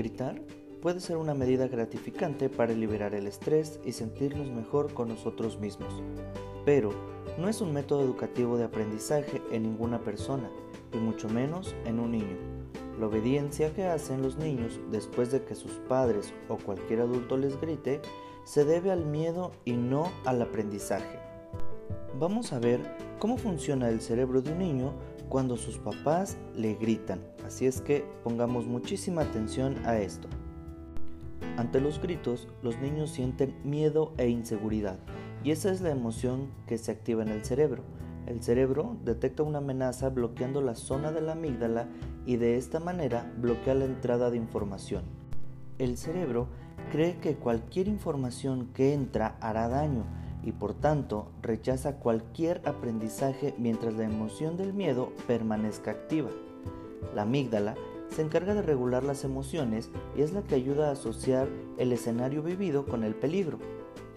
Gritar puede ser una medida gratificante para liberar el estrés y sentirnos mejor con nosotros mismos, pero no es un método educativo de aprendizaje en ninguna persona, y mucho menos en un niño. La obediencia que hacen los niños después de que sus padres o cualquier adulto les grite se debe al miedo y no al aprendizaje. Vamos a ver cómo funciona el cerebro de un niño cuando sus papás le gritan, así es que pongamos muchísima atención a esto. Ante los gritos, los niños sienten miedo e inseguridad, y esa es la emoción que se activa en el cerebro. El cerebro detecta una amenaza bloqueando la zona de la amígdala y de esta manera bloquea la entrada de información. El cerebro cree que cualquier información que entra hará daño y por tanto rechaza cualquier aprendizaje mientras la emoción del miedo permanezca activa. La amígdala se encarga de regular las emociones y es la que ayuda a asociar el escenario vivido con el peligro.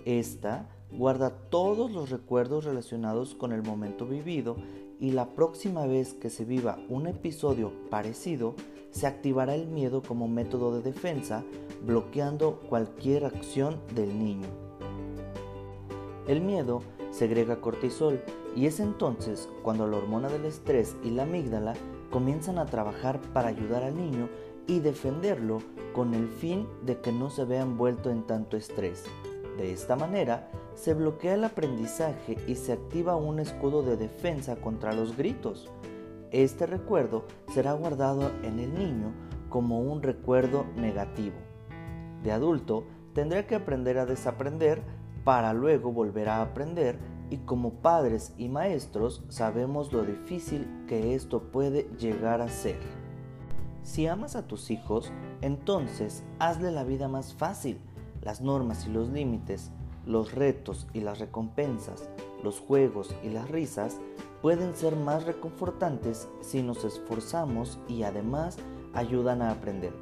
Esta guarda todos los recuerdos relacionados con el momento vivido y la próxima vez que se viva un episodio parecido, se activará el miedo como método de defensa, bloqueando cualquier acción del niño. El miedo segrega cortisol y es entonces cuando la hormona del estrés y la amígdala comienzan a trabajar para ayudar al niño y defenderlo con el fin de que no se vea envuelto en tanto estrés. De esta manera, se bloquea el aprendizaje y se activa un escudo de defensa contra los gritos. Este recuerdo será guardado en el niño como un recuerdo negativo. De adulto, tendrá que aprender a desaprender para luego volver a aprender y como padres y maestros sabemos lo difícil que esto puede llegar a ser. Si amas a tus hijos, entonces hazle la vida más fácil. Las normas y los límites, los retos y las recompensas, los juegos y las risas pueden ser más reconfortantes si nos esforzamos y además ayudan a aprender.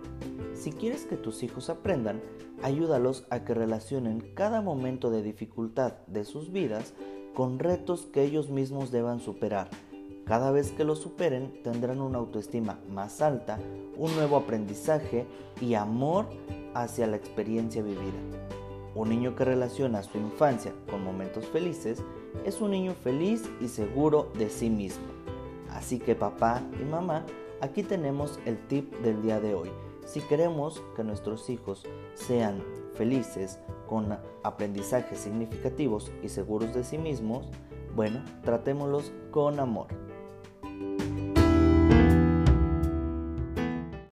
Si quieres que tus hijos aprendan, ayúdalos a que relacionen cada momento de dificultad de sus vidas con retos que ellos mismos deban superar. Cada vez que los superen tendrán una autoestima más alta, un nuevo aprendizaje y amor hacia la experiencia vivida. Un niño que relaciona su infancia con momentos felices es un niño feliz y seguro de sí mismo. Así que papá y mamá, aquí tenemos el tip del día de hoy. Si queremos que nuestros hijos sean felices, con aprendizajes significativos y seguros de sí mismos, bueno, tratémoslos con amor.